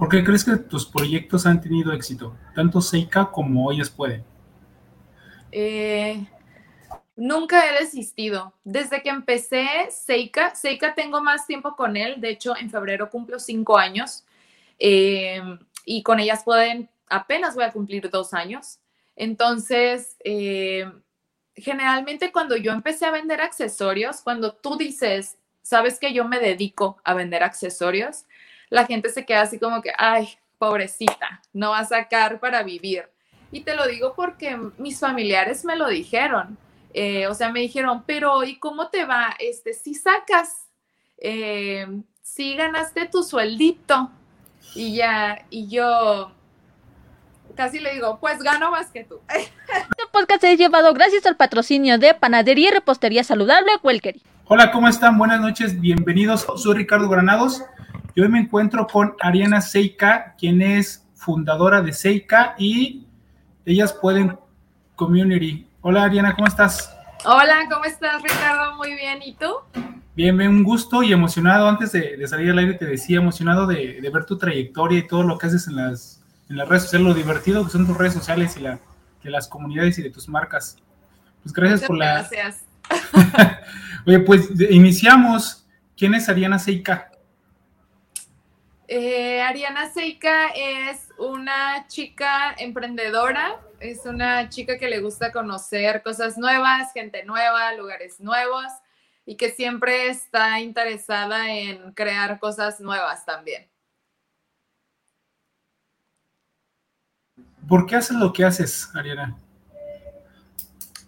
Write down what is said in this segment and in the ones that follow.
¿Por qué crees que tus proyectos han tenido éxito? Tanto Seika como Ellas Pueden. Eh, nunca he desistido. Desde que empecé Seika, Seika tengo más tiempo con él. De hecho, en febrero cumplo cinco años. Eh, y con ellas pueden, apenas voy a cumplir dos años. Entonces, eh, generalmente cuando yo empecé a vender accesorios, cuando tú dices, sabes que yo me dedico a vender accesorios, la gente se queda así como que, ay, pobrecita, no va a sacar para vivir. Y te lo digo porque mis familiares me lo dijeron. Eh, o sea, me dijeron, pero ¿y cómo te va? Este, si sacas, eh, si ganaste tu sueldito y ya, y yo casi le digo, pues gano más que tú. Este podcast es llevado gracias al patrocinio de Panadería y Repostería Saludable Welkery. Hola, ¿cómo están? Buenas noches, bienvenidos. Soy Ricardo Granados y hoy me encuentro con Ariana Seika, quien es fundadora de Seika y ellas pueden community. Hola Ariana, ¿cómo estás? Hola, ¿cómo estás Ricardo? Muy bien, ¿y tú? Bien, bien, un gusto y emocionado. Antes de, salir al aire te decía emocionado de, ver tu trayectoria y todo lo que haces en las, en las redes sociales, lo divertido que son tus redes sociales y la, de las comunidades y de tus marcas. Pues gracias por la... Gracias. Oye, pues iniciamos. ¿Quién es Ariana Seika? Eh, Ariana Seika es una chica emprendedora, es una chica que le gusta conocer cosas nuevas, gente nueva, lugares nuevos y que siempre está interesada en crear cosas nuevas también. ¿Por qué haces lo que haces, Ariana?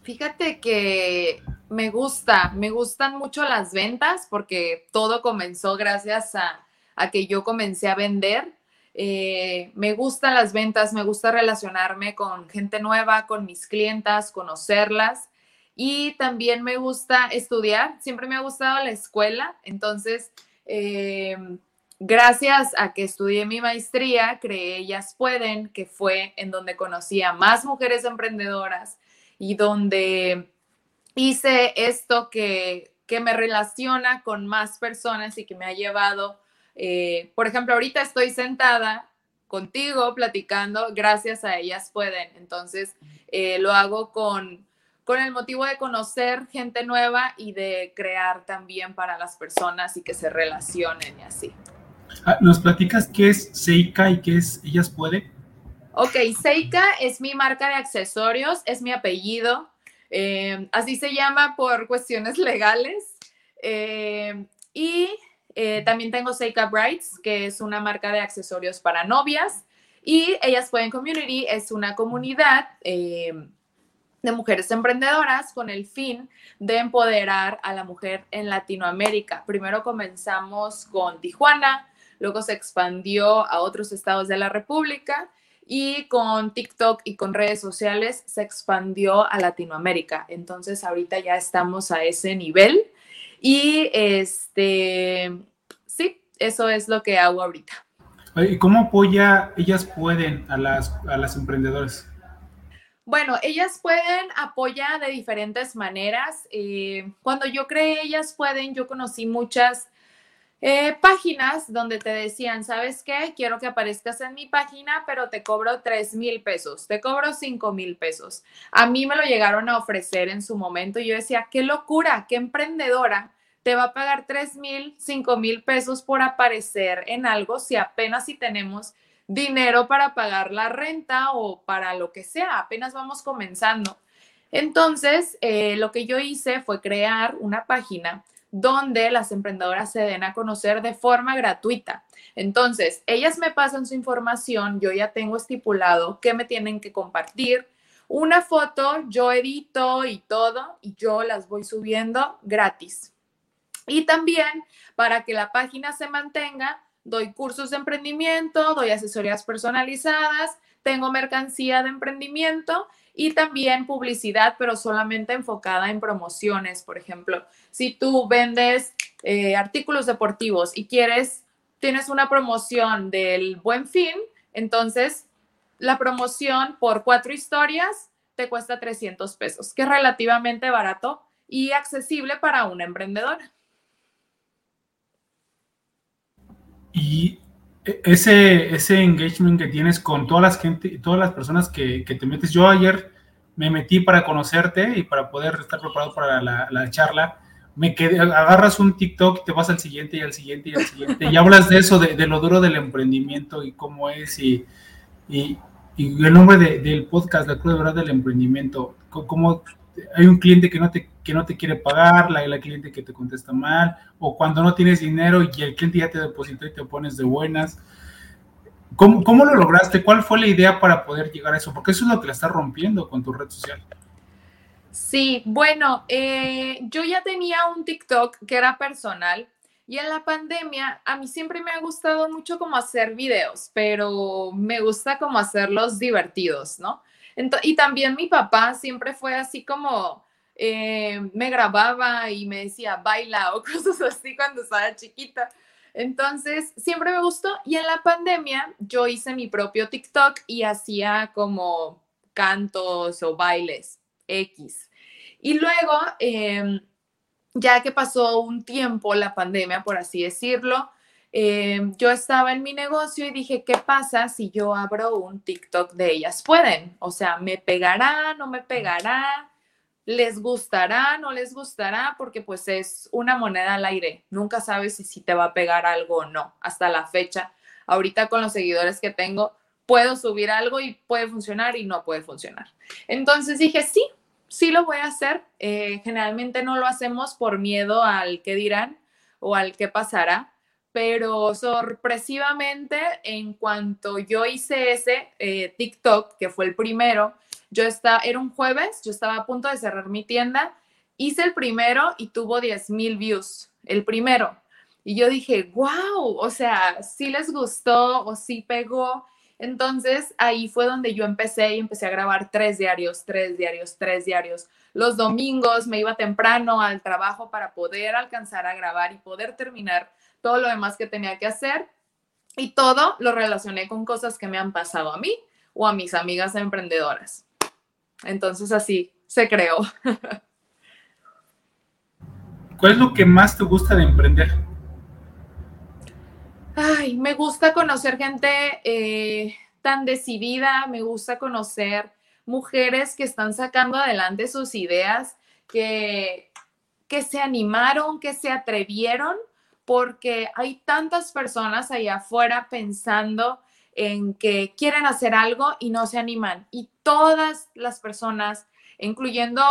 Fíjate que me gusta, me gustan mucho las ventas porque todo comenzó gracias a a que yo comencé a vender. Eh, me gustan las ventas, me gusta relacionarme con gente nueva, con mis clientas, conocerlas y también me gusta estudiar. Siempre me ha gustado la escuela, entonces eh, gracias a que estudié mi maestría, creé Ellas Pueden, que fue en donde conocí a más mujeres emprendedoras y donde hice esto que, que me relaciona con más personas y que me ha llevado eh, por ejemplo, ahorita estoy sentada contigo platicando, gracias a ellas pueden. Entonces, eh, lo hago con, con el motivo de conocer gente nueva y de crear también para las personas y que se relacionen y así. Ah, ¿Nos platicas qué es Seika y qué es Ellas Pueden? Ok, Seika es mi marca de accesorios, es mi apellido. Eh, así se llama por cuestiones legales. y eh, también tengo Seika Brights, que es una marca de accesorios para novias. Y Ellas Pueden Community es una comunidad eh, de mujeres emprendedoras con el fin de empoderar a la mujer en Latinoamérica. Primero comenzamos con Tijuana, luego se expandió a otros estados de la República y con TikTok y con redes sociales se expandió a Latinoamérica. Entonces ahorita ya estamos a ese nivel y este, sí, eso es lo que hago ahorita. ¿Y cómo apoya Ellas Pueden a las, a las emprendedoras? Bueno, ellas pueden apoyar de diferentes maneras. Eh, cuando yo creé Ellas Pueden, yo conocí muchas eh, páginas donde te decían, ¿sabes qué? Quiero que aparezcas en mi página, pero te cobro 3 mil pesos, te cobro 5 mil pesos. A mí me lo llegaron a ofrecer en su momento y yo decía, qué locura, qué emprendedora te va a pagar 3 mil, 5 mil pesos por aparecer en algo si apenas si tenemos dinero para pagar la renta o para lo que sea, apenas vamos comenzando. Entonces, eh, lo que yo hice fue crear una página donde las emprendedoras se den a conocer de forma gratuita. Entonces, ellas me pasan su información, yo ya tengo estipulado que me tienen que compartir una foto, yo edito y todo, y yo las voy subiendo gratis. Y también para que la página se mantenga, doy cursos de emprendimiento, doy asesorías personalizadas, tengo mercancía de emprendimiento y también publicidad, pero solamente enfocada en promociones. Por ejemplo, si tú vendes eh, artículos deportivos y quieres, tienes una promoción del buen fin, entonces la promoción por cuatro historias te cuesta 300 pesos, que es relativamente barato y accesible para una emprendedora. Y ese, ese engagement que tienes con todas las gente, todas las personas que, que, te metes. Yo ayer me metí para conocerte y para poder estar preparado para la, la charla. Me quedé, agarras un TikTok y te vas al siguiente y al siguiente y al siguiente y hablas de eso, de, de lo duro del emprendimiento y cómo es y, y, y el nombre de, del podcast, La Cruz de Verdad del Emprendimiento, cómo hay un cliente que no te, que no te quiere pagar, la, la cliente que te contesta mal, o cuando no tienes dinero y el cliente ya te depositó y te pones de buenas. ¿Cómo, ¿Cómo, lo lograste? ¿Cuál fue la idea para poder llegar a eso? Porque eso es lo que la está rompiendo con tu red social. Sí, bueno, eh, yo ya tenía un TikTok que era personal y en la pandemia a mí siempre me ha gustado mucho como hacer videos, pero me gusta como hacerlos divertidos, ¿no? y también mi papá siempre fue así como, eh, me grababa y me decía, baila o cosas así cuando estaba chiquita. Entonces, siempre me gustó. Y en la pandemia yo hice mi propio TikTok y hacía como cantos o bailes X. Y luego, em, ya que pasó un tiempo la pandemia, por así decirlo, Em, yo estaba en mi negocio y dije, ¿qué pasa si yo abro un TikTok de ellas pueden? O sea, ¿me pegará, no me pegará? ¿Les gustará, no les gustará? Porque pues es una moneda al aire. Nunca sabes si, si te va a pegar algo o no. Hasta la fecha, ahorita con los seguidores que tengo, puedo subir algo y puede funcionar y no puede funcionar. Entonces dije, sí, sí lo voy a hacer. Eh, generalmente no lo hacemos por miedo al que dirán o al que pasará pero sorpresivamente, en cuanto yo hice ese eh, TikTok, que fue el primero, yo estaba, era un jueves, yo estaba a punto de cerrar mi tienda, hice el primero y tuvo 10 mil views, el primero. Y yo dije, wow, o sea, sí les gustó o sí pegó. Entonces ahí fue donde yo empecé y empecé a grabar tres diarios, tres diarios, tres diarios. Los domingos me iba temprano al trabajo para poder alcanzar a grabar y poder terminar todo lo demás que tenía que hacer y todo lo relacioné con cosas que me han pasado a mí o a mis amigas emprendedoras. Entonces así se creó. ¿Cuál es lo que más te gusta de emprender? Ay, me gusta conocer gente eh, tan decidida, me gusta conocer mujeres que están sacando adelante sus ideas, que, que se animaron, que se atrevieron porque hay tantas personas allá afuera pensando en que quieren hacer algo y no se animan. Y todas las personas, incluyendo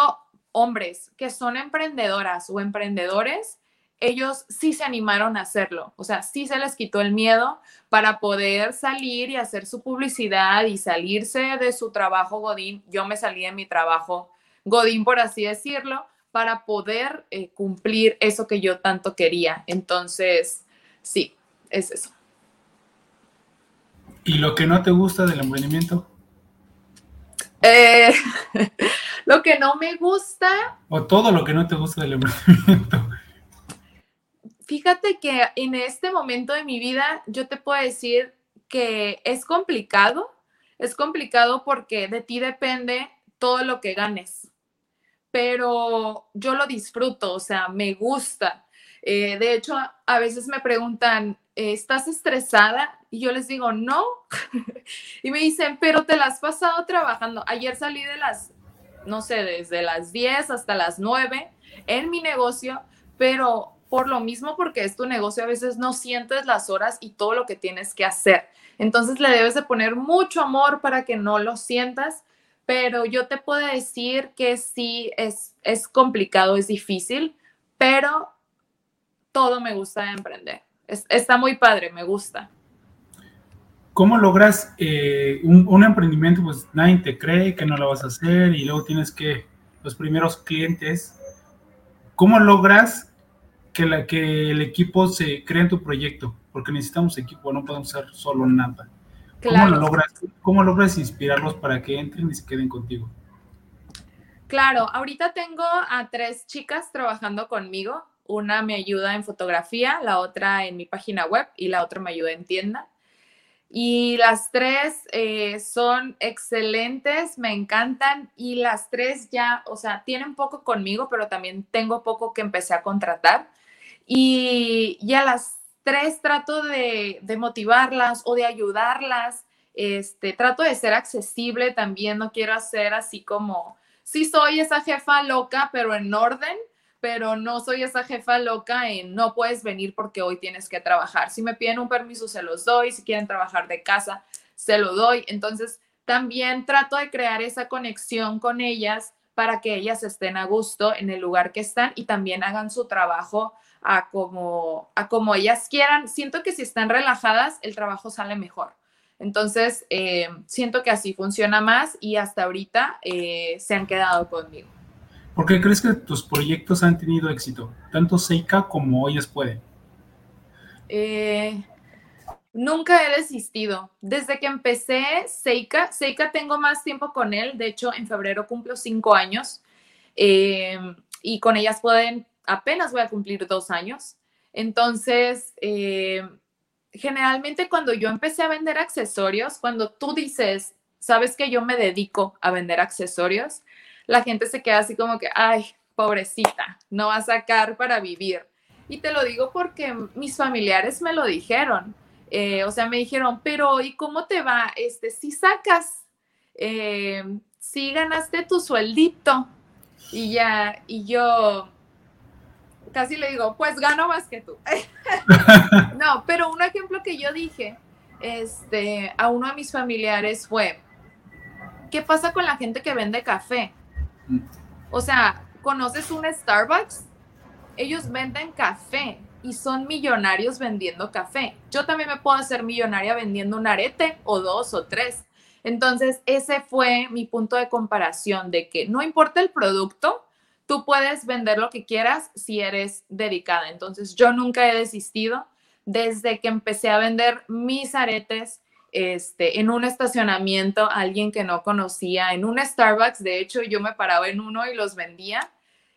hombres que son emprendedoras o emprendedores, ellos sí se animaron a hacerlo. O sea, sí se les quitó el miedo para poder salir y hacer su publicidad y salirse de su trabajo Godín. Yo me salí de mi trabajo Godín, por así decirlo, para poder eh, cumplir eso que yo tanto quería. Entonces, sí, es eso. ¿Y lo que no te gusta del emprendimiento? Eh, lo que no me gusta. O todo lo que no te gusta del emprendimiento. Fíjate que en este momento de mi vida yo te puedo decir que es complicado. Es complicado porque de ti depende todo lo que ganes pero yo lo disfruto, o sea, me gusta. Eh, de hecho, a veces me preguntan, ¿estás estresada? Y yo les digo, no. y me dicen, pero te la has pasado trabajando. Ayer salí de las, no sé, desde las 10 hasta las 9 en mi negocio, pero por lo mismo, porque es tu negocio, a veces no sientes las horas y todo lo que tienes que hacer. Entonces le debes de poner mucho amor para que no lo sientas pero yo te puedo decir que sí, es, es complicado, es difícil, pero todo me gusta de emprender. está muy padre, me gusta. ¿Cómo logras eh, un, emprendimiento? Pues nadie te cree que no lo vas a hacer y luego tienes que, los primeros clientes, ¿cómo logras que, la, que el equipo se cree en tu proyecto? Porque necesitamos equipo, no podemos ser solo nada. ¿Cómo, logras, ¿Cómo logras inspirarlos para que entren y se queden contigo? Claro, ahorita tengo a tres chicas trabajando conmigo. Una me ayuda en fotografía, la otra en mi página web y la otra me ayuda en tienda. Y las tres eh, son excelentes, me encantan y las tres ya, o sea, tienen poco conmigo, pero también tengo poco que empecé a contratar. Y ya las tres trato de, motivarlas o de ayudarlas. Este, trato de ser accesible también, no quiero hacer así como, sí soy esa jefa loca, pero en orden, pero no soy esa jefa loca en no puedes venir porque hoy tienes que trabajar. Si me piden un permiso, se los doy, si quieren trabajar de casa, se lo doy. Entonces, también trato de crear esa conexión con ellas para que ellas estén a gusto en el lugar que están y también hagan su trabajo a como, a como ellas quieran. Siento que si están relajadas, el trabajo sale mejor. Entonces, eh, siento que así funciona más y hasta ahorita eh, se han quedado conmigo. ¿Por qué crees que tus proyectos han tenido éxito? Tanto Seika como Ellas Pueden. Eh, nunca he desistido. Desde que empecé Seika, Seika tengo más tiempo con él. De hecho, en febrero cumplo cinco años. y con ellas pueden, apenas voy a cumplir dos años. Entonces, generalmente cuando yo empecé a vender accesorios, cuando tú dices, sabes que yo me dedico a vender accesorios, la gente se queda así como que, ay, pobrecita, no va a sacar para vivir. Y te lo digo porque mis familiares me lo dijeron. Eh, o sea, me dijeron, pero ¿y cómo te va? Este, si sacas, eh, si ganaste tu sueldito. Y ya, y yo, casi le digo, pues gano más que tú. no, pero un ejemplo que yo dije este, a uno de mis familiares fue, ¿qué pasa con la gente que vende café? O sea, ¿conoces un Starbucks? Ellos venden café y son millonarios vendiendo café. Yo también me puedo hacer millonaria vendiendo un arete o dos o tres. Entonces, ese fue mi punto de comparación de que no importa el producto, tú puedes vender lo que quieras si eres dedicada. Entonces, yo nunca he desistido desde que empecé a vender mis aretes este, en un estacionamiento alguien que no conocía, en un Starbucks, de hecho, yo me paraba en uno y los vendía.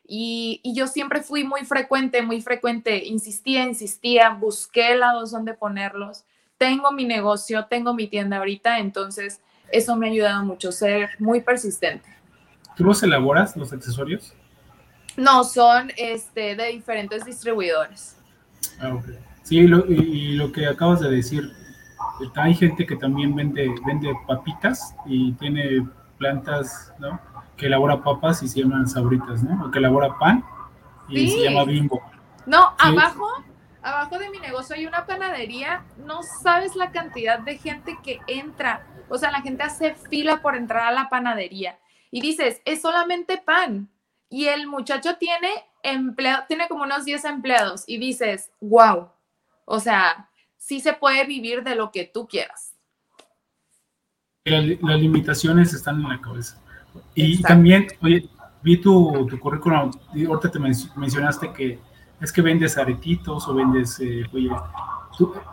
Y, y, yo siempre fui muy frecuente, muy frecuente, insistía, insistía, busqué lados donde ponerlos. Tengo mi negocio, tengo mi tienda ahorita, entonces eso me ha ayudado mucho, ser muy persistente. ¿Tú los elaboras, los accesorios? No, son este, de diferentes distribuidores. Ah, Sí, y lo que acabas de decir, hay gente que también vende, vende papitas y tiene plantas, ¿no? Que elabora papas y se llaman sabritas, ¿no? O que elabora pan y se llama bimbo. No, abajo, abajo de mi negocio hay una panadería, no sabes la cantidad de gente que entra, o sea, la gente hace fila por entrar a la panadería y dices, es solamente pan, y el muchacho tiene empleo, tiene como unos 10 empleados y dices, wow, o sea, sí se puede vivir de lo que tú quieras. Las, limitaciones están en la cabeza. Y también, oye, vi tu, tu currículum, ahorita te mencionaste que es que vendes aretitos o vendes, eh, oye,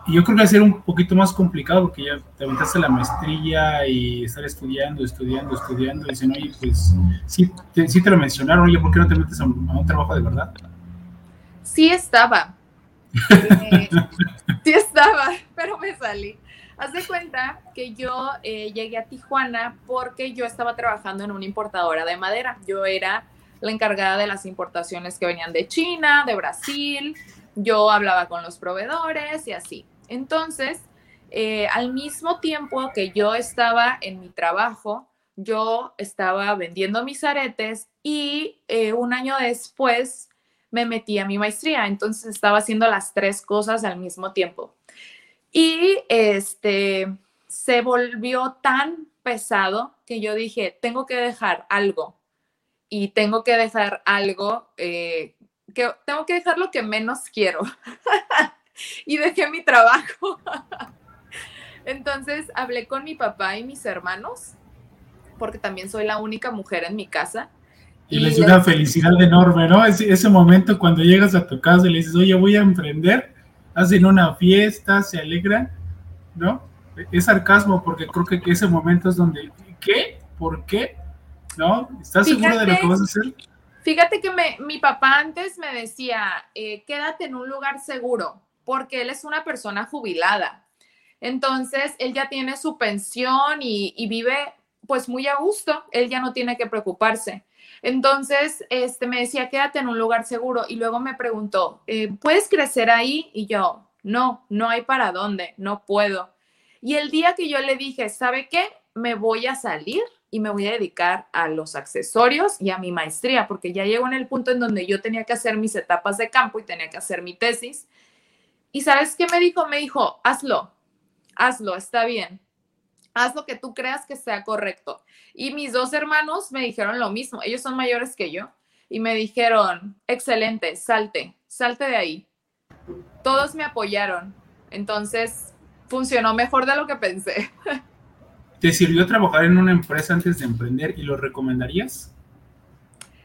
y yo creo que va a ser un poquito más complicado porque ya te aventaste la maestría y estar estudiando, estudiando, estudiando. Y dicen, oye, pues sí te, sí te lo mencionaron, oye, ¿por qué no te metes a un, trabajo de verdad? Sí estaba. Eh, sí estaba, pero me salí. Haz de cuenta que yo eh, llegué a Tijuana porque yo estaba trabajando en una importadora de madera. Yo era la encargada de las importaciones que venían de China, de Brasil, yo hablaba con los proveedores y así. Entonces, eh, al mismo tiempo que yo estaba en mi trabajo, yo estaba vendiendo mis aretes y eh, un año después me metí a mi maestría. Entonces estaba haciendo las tres cosas al mismo tiempo. Y este se volvió tan pesado que yo dije, tengo que dejar algo. Y tengo que dejar algo eh, que tengo que dejar lo que menos quiero. y dejé mi trabajo. Entonces hablé con mi papá y mis hermanos, porque también soy la única mujer en mi casa. Y, les dio una felicidad enorme, ¿no? Ese, ese, momento cuando llegas a tu casa y le dices, oye, voy a emprender, hacen una fiesta, se alegran, ¿no? Es sarcasmo porque creo que ese momento es donde, ¿qué? ¿Por qué? ¿No? ¿Estás seguro de lo que vas a hacer? Fíjate que me, mi papá antes me decía, eh, quédate en un lugar seguro, porque él es una persona jubilada. Entonces, él ya tiene su pensión y, vive pues muy a gusto, él ya no tiene que preocuparse. Entonces, este, me decía, quédate en un lugar seguro. Y luego me preguntó, eh, ¿puedes crecer ahí? Y yo, no, no hay para dónde, no puedo. Y el día que yo le dije, ¿sabe qué? Me voy a salir y me voy a dedicar a los accesorios y a mi maestría, porque ya llegó en el punto en donde yo tenía que hacer mis etapas de campo y tenía que hacer mi tesis. Y sabes qué me dijo? Me dijo, hazlo, hazlo, está bien. Haz lo que tú creas que sea correcto. Y mis dos hermanos me dijeron lo mismo. Ellos son mayores que yo. Y me dijeron, excelente, salte, salte de ahí. Todos me apoyaron. Entonces, funcionó mejor de lo que pensé. ¿Te sirvió trabajar en una empresa antes de emprender y lo recomendarías?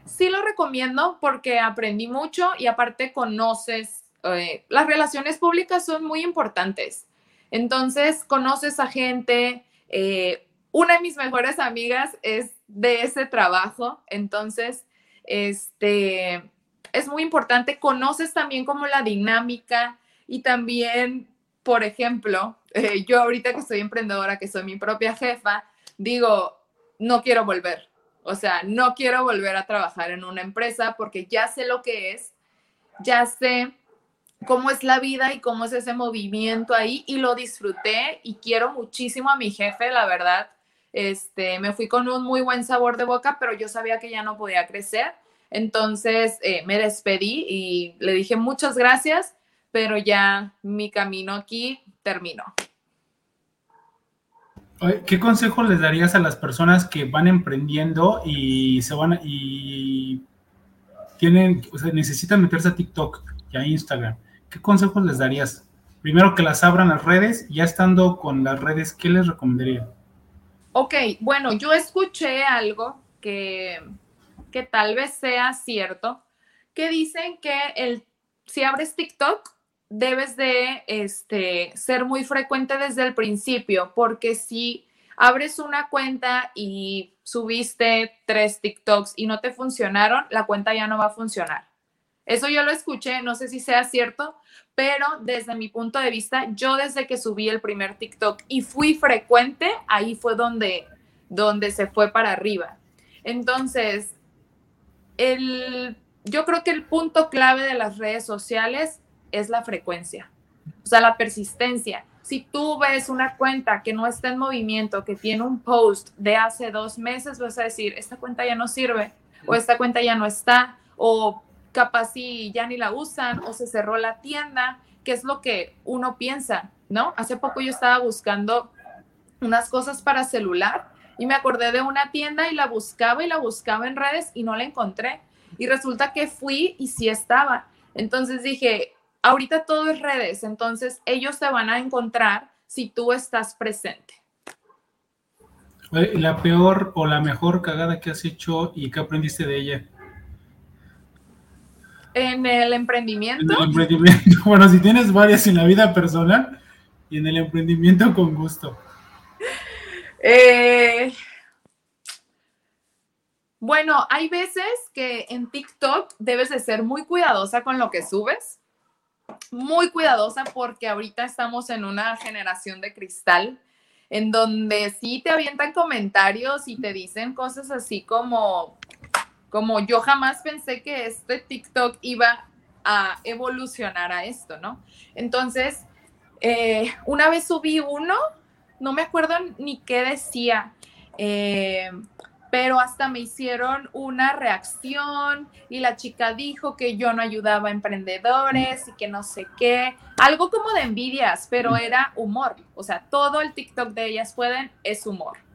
Sí lo recomiendo porque aprendí mucho y aparte conoces, eh, las relaciones públicas son muy importantes. Entonces, conoces a gente. Eh, una de mis mejores amigas es de ese trabajo. Entonces, este, es muy importante. Conoces también como la dinámica y también, por ejemplo, eh, yo ahorita que soy emprendedora, que soy mi propia jefa, digo, no quiero volver. O sea, no quiero volver a trabajar en una empresa porque ya sé lo que es, ya sé cómo es la vida y cómo es ese movimiento ahí y lo disfruté y quiero muchísimo a mi jefe, la verdad. Este, me fui con un muy buen sabor de boca, pero yo sabía que ya no podía crecer. Entonces eh, me despedí y le dije muchas gracias, pero ya mi camino aquí terminó. ¿Qué consejo les darías a las personas que van emprendiendo y se van y tienen, o sea, necesitan meterse a TikTok y a Instagram? ¿Qué consejos les darías? Primero que las abran las redes, ya estando con las redes, ¿qué les recomendaría? Ok, bueno, yo escuché algo que, que tal vez sea cierto, que dicen que el, si abres TikTok, debes de este, ser muy frecuente desde el principio, porque si abres una cuenta y subiste tres TikToks y no te funcionaron, la cuenta ya no va a funcionar. Eso yo lo escuché, no sé si sea cierto, pero desde mi punto de vista, yo desde que subí el primer TikTok y fui frecuente, ahí fue donde, donde se fue para arriba. Entonces, el, yo creo que el punto clave de las redes sociales es la frecuencia, o sea, la persistencia. Si tú ves una cuenta que no está en movimiento, que tiene un post de hace dos meses, vas a decir, esta cuenta ya no sirve, o esta cuenta ya no está, o capaz si ya ni la usan o se cerró la tienda, que es lo que uno piensa, ¿no? Hace poco yo estaba buscando unas cosas para celular y me acordé de una tienda y la buscaba y la buscaba en redes y no la encontré. Y resulta que fui y sí estaba. Entonces dije, ahorita todo es redes, entonces ellos te van a encontrar si tú estás presente. La peor o la mejor cagada que has hecho y que aprendiste de ella. En el emprendimiento. En el emprendimiento. Bueno, si tienes varias en la vida personal y en el emprendimiento con gusto. Eh, bueno, hay veces que en TikTok debes de ser muy cuidadosa con lo que subes. Muy cuidadosa porque ahorita estamos en una generación de cristal en donde sí te avientan comentarios y te dicen cosas así como como yo jamás pensé que este TikTok iba a evolucionar a esto, ¿no? Entonces, eh, una vez subí uno, no me acuerdo ni qué decía, eh, pero hasta me hicieron una reacción y la chica dijo que yo no ayudaba a emprendedores y que no sé qué, algo como de envidias, pero era humor, o sea, todo el TikTok de ellas pueden es humor.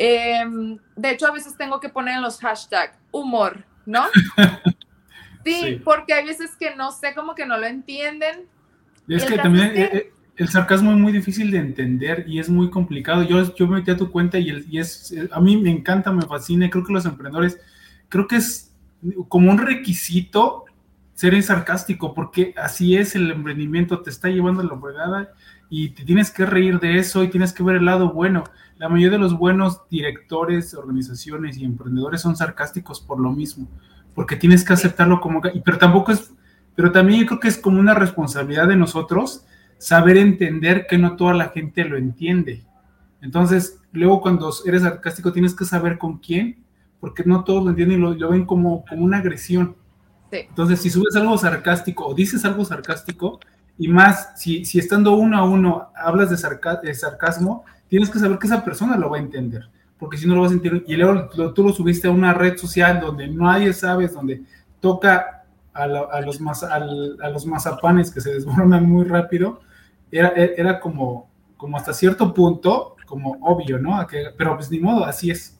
Em, de hecho, a veces tengo que poner en los hashtags humor, ¿no? Sí, porque hay veces que no sé, como que no lo entienden. Es que también eh, eh, el sarcasmo es muy difícil de entender y es muy complicado. Yo, yo me metí a tu cuenta y, y es, eh, a mí me encanta, me fascina. Creo que los emprendedores, creo que es como un requisito ser sarcástico, porque así es el emprendimiento, te está llevando a la fregada y te tienes que reír de eso y tienes que ver el lado bueno. La mayoría de los buenos directores, organizaciones y emprendedores son sarcásticos por lo mismo, porque tienes que aceptarlo como... Pero tampoco es... Pero también yo creo que es como una responsabilidad de nosotros saber entender que no toda la gente lo entiende. Entonces, luego cuando eres sarcástico tienes que saber con quién, porque no todos lo entienden y lo, ven como, como una agresión. Entonces, si subes algo sarcástico o dices algo sarcástico, Y más, si, si estando uno a uno hablas de, sarcasmo, tienes que saber que esa persona lo va a entender, porque si no lo vas a entender, y luego tú lo subiste a una red social donde nadie sabe, donde toca a, los, a los mazapanes que se desmoronan muy rápido, era, era como, como hasta cierto punto, como obvio, ¿no? pero pues ni modo, así es.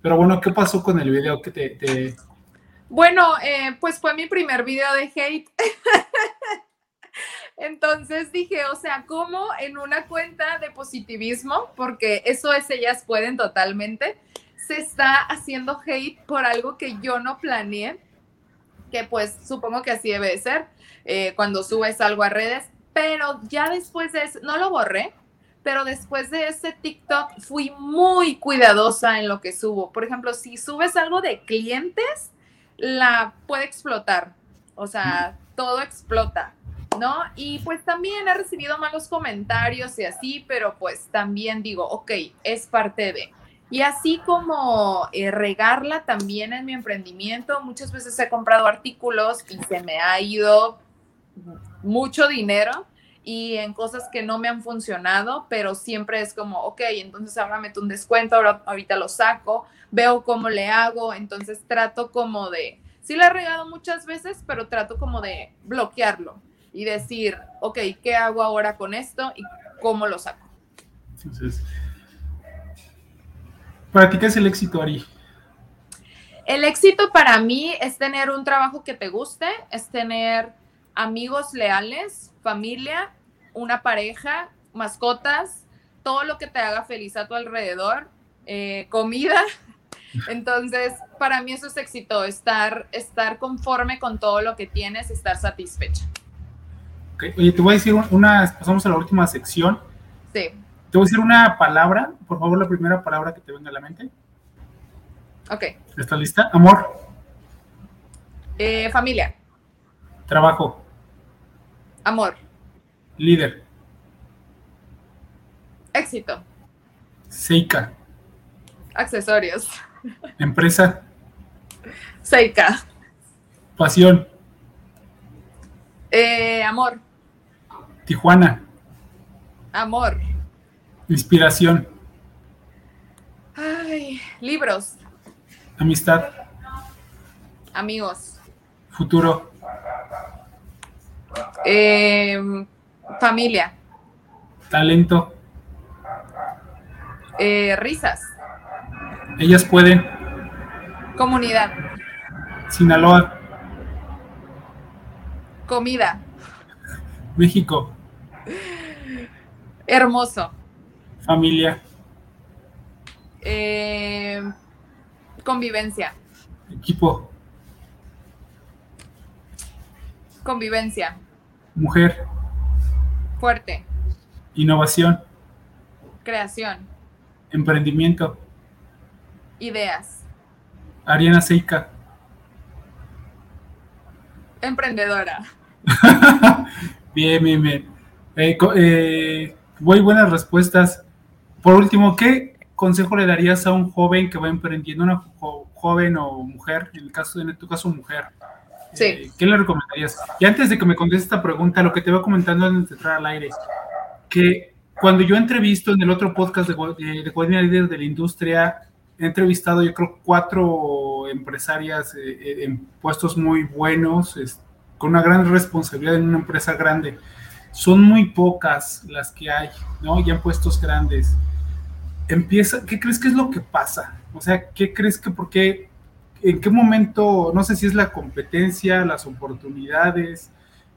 Pero bueno, ¿qué pasó con el video que te... Bueno, eh, pues fue mi primer video de hate. Entonces dije, o sea, ¿cómo en una cuenta de positivismo, porque eso es ellas pueden totalmente, se está haciendo hate por algo que yo no planeé, que pues supongo que así debe de ser eh, cuando subes algo a redes, pero ya después de eso, no lo borré, pero después de ese TikTok fui muy cuidadosa en lo que subo. Por ejemplo, si subes algo de clientes, la puede explotar, o sea, todo explota. ¿No? Y pues también he recibido malos comentarios y así, pero pues también digo, ok, es parte de. Y así como eh, regarla también en mi emprendimiento, muchas veces he comprado artículos y se me ha ido mucho dinero y en cosas que no me han funcionado, pero siempre es como, ok, entonces ahora meto un descuento, ahora, ahorita lo saco, veo cómo le hago, entonces trato como de, sí lo he regado muchas veces, pero trato como de bloquearlo y decir, ok, ¿qué hago ahora con esto y cómo lo saco? Entonces, ¿para ti qué es el éxito, Ari? El éxito para mí es tener un trabajo que te guste, es tener amigos leales, familia, una pareja, mascotas, todo lo que te haga feliz a tu alrededor, eh, comida. Entonces, para mí eso es éxito, estar, estar conforme con todo lo que tienes, estar satisfecha. Oye, te voy a decir una, pasamos a la última sección. Sí. Te voy a decir una palabra, por favor, la primera palabra que te venga a la mente. Ok. ¿Estás lista? Amor. Eh, familia. Trabajo. Amor. Líder. Éxito. Seika. Accesorios. Empresa. Seika. Pasión. Eh, amor. Tijuana. Amor. Inspiración. Ay, libros. Amistad. Amigos. Futuro. Eh, familia. Talento. Eh, risas. Ellas pueden. Comunidad. Sinaloa. Comida. México. Hermoso. Familia. Eh, convivencia. Equipo. Convivencia. Mujer. Fuerte. Innovación. Creación. Emprendimiento. Ideas. Ariana Seika. Emprendedora. bien, bien, bien. Eh, eh, muy buenas respuestas. Por último, ¿qué consejo le darías a un joven que va emprendiendo, una joven o mujer, en el caso, en tu caso, mujer? Sí. Eh, ¿Qué le recomendarías? Y antes de que me conteste esta pregunta, lo que te voy comentando antes de entrar al aire, que cuando yo entrevisto en el otro podcast de, de, de Líder de la Industria, he entrevistado yo creo cuatro empresarias en puestos muy buenos, con una gran responsabilidad en una empresa grande. Son muy pocas las que hay, ¿no? Ya en puestos grandes. Empieza, ¿qué crees que es lo que pasa? O sea, ¿qué crees que, por qué, en qué momento, no sé si es la competencia, las oportunidades,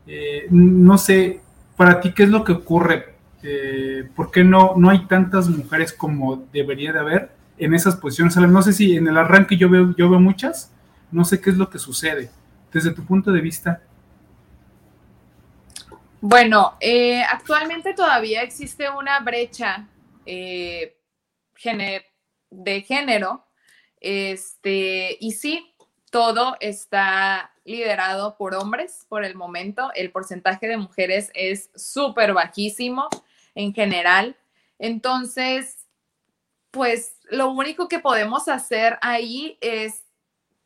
eh, no sé, para ti, ¿qué es lo que ocurre? Eh, ¿Por qué no, no hay tantas mujeres como debería de haber en esas posiciones? No sé si en el arranque yo veo, yo veo muchas, no sé qué es lo que sucede. Desde tu punto de vista, bueno, eh, actualmente todavía existe una brecha eh, de género, este, y sí, todo está liderado por hombres por el momento. El porcentaje de mujeres es súper bajísimo en general. Entonces, pues lo único que podemos hacer ahí es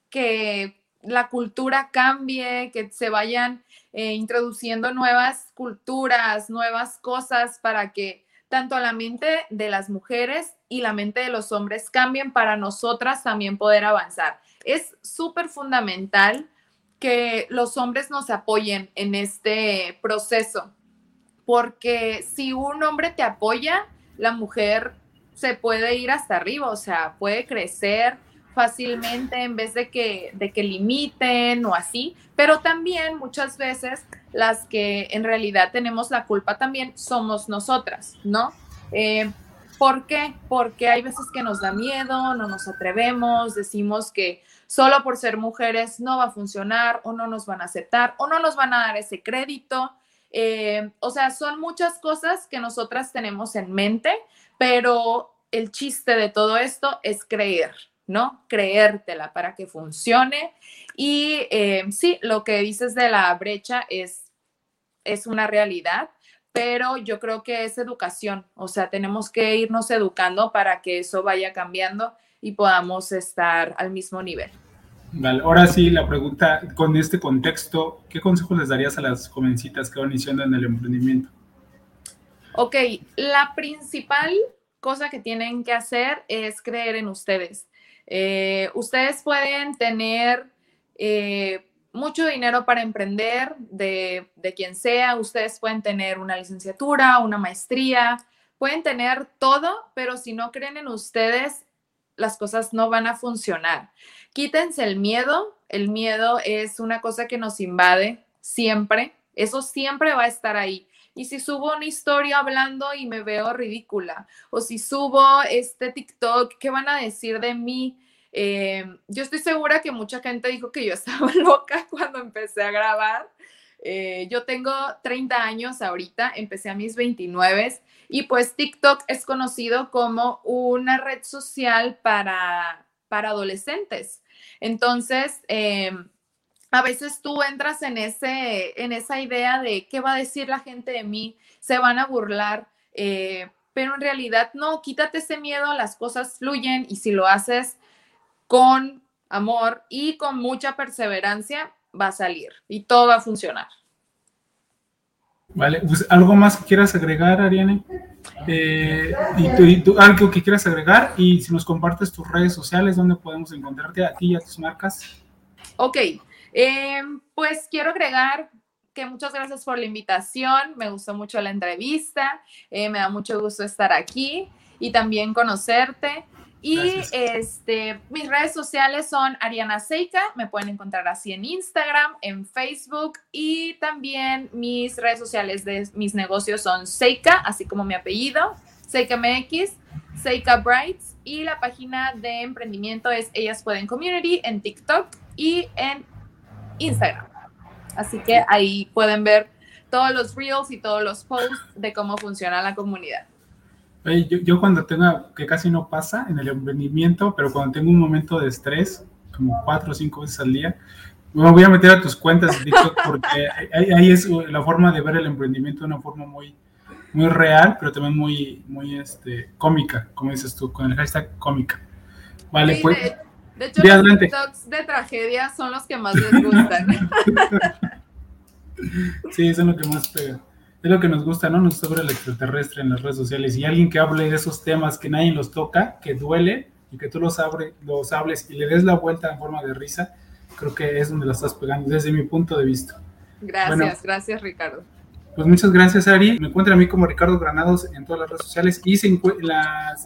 que la cultura cambie, que se vayan eh, introduciendo nuevas culturas, nuevas cosas para que tanto la mente de las mujeres y la mente de los hombres cambien para nosotras también poder avanzar. Es súper fundamental que los hombres nos apoyen en este proceso, porque si un hombre te apoya, la mujer se puede ir hasta arriba, o sea, puede crecer fácilmente en vez de que, de que limiten o así, pero también muchas veces las que en realidad tenemos la culpa también somos nosotras, ¿no? Eh, ¿Por qué? Porque hay veces que nos da miedo, no nos atrevemos, decimos que solo por ser mujeres no va a funcionar o no nos van a aceptar o no nos van a dar ese crédito. Eh, o sea, son muchas cosas que nosotras tenemos en mente, pero el chiste de todo esto es creer, ¿no? Creértela para que funcione. Y eh, sí, lo que dices de la brecha es, es una realidad, pero yo creo que es educación, o sea, tenemos que irnos educando para que eso vaya cambiando y podamos estar al mismo nivel. Vale, ahora sí, la pregunta con este contexto, ¿qué consejos les darías a las jovencitas que van iniciando en el emprendimiento? Ok, la principal cosa que tienen que hacer es creer en ustedes. Eh, ustedes pueden tener eh, mucho dinero para emprender de, de quien sea, ustedes pueden tener una licenciatura, una maestría, pueden tener todo, pero si no creen en ustedes, las cosas no van a funcionar. Quítense el miedo, el miedo es una cosa que nos invade siempre, eso siempre va a estar ahí. Y si subo una historia hablando y me veo ridícula, o si subo este TikTok, ¿qué van a decir de mí? Eh, yo estoy segura que mucha gente dijo que yo estaba loca cuando empecé a grabar. Eh, yo tengo 30 años ahorita, empecé a mis 29 y pues TikTok es conocido como una red social para, para adolescentes. Entonces, em, a veces tú entras en, ese, en esa idea de qué va a decir la gente de mí, se van a burlar, eh, pero en realidad no, quítate ese miedo, las cosas fluyen y si lo haces con amor y con mucha perseverancia, va a salir y todo va a funcionar. Vale, pues algo más que quieras agregar, Ariane. Eh, y, tú, algo que quieras agregar y si nos compartes tus redes sociales, ¿dónde podemos encontrarte a ti y a tus marcas? Ok, Em, pues quiero agregar que muchas gracias por la invitación, me gustó mucho la entrevista, eh, me da mucho gusto estar aquí y también conocerte. Y este, mis redes sociales son Ariana Seika, me pueden encontrar así en Instagram, en Facebook y también mis redes sociales de mis negocios son Seika, así como mi apellido, Seika MX, Seika Brights y la página de emprendimiento es Ellas Pueden Community en TikTok y en Instagram. Así que ahí pueden ver todos los reels y todos los posts de cómo funciona la comunidad. yo, cuando tenga, que casi no pasa en el emprendimiento, pero cuando tengo un momento de estrés, como cuatro o cinco veces al día, me voy a meter a tus cuentas porque ahí, es la forma de ver el emprendimiento de una forma muy, muy real, pero también muy, muy este, cómica, como dices tú, con el hashtag cómica. Vale, pues. De hecho, los TikToks de tragedia son los que más les gustan. sí, eso es lo que más pega. Es lo que nos gusta, ¿no? Nos sobre el extraterrestre en las redes sociales. Y alguien que hable de esos temas que nadie los toca, que duele, y que tú los, abre, los hables y le des la vuelta en forma de risa, creo que es donde la estás pegando, desde mi punto de vista. Gracias, gracias, Ricardo. Pues muchas gracias, Ari. Me encuentran a mí como Ricardo Granados en todas las redes sociales y se en,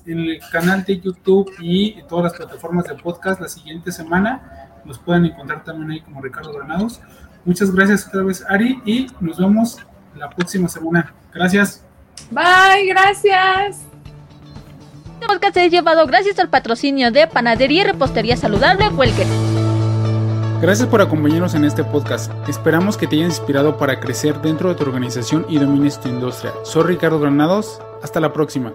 en el canal de YouTube y en todas las plataformas de podcast la siguiente semana. Nos pueden encontrar también ahí como Ricardo Granados. Muchas gracias otra vez, Ari, y nos vemos la próxima semana. Gracias. Bye, gracias. Este podcast es llevado gracias al patrocinio de Panadería y Repostería Saludable Huelque. Gracias por acompañarnos en este podcast. Esperamos que te haya inspirado para crecer dentro de tu organización y domines tu industria. Soy Ricardo Granados. Hasta la próxima.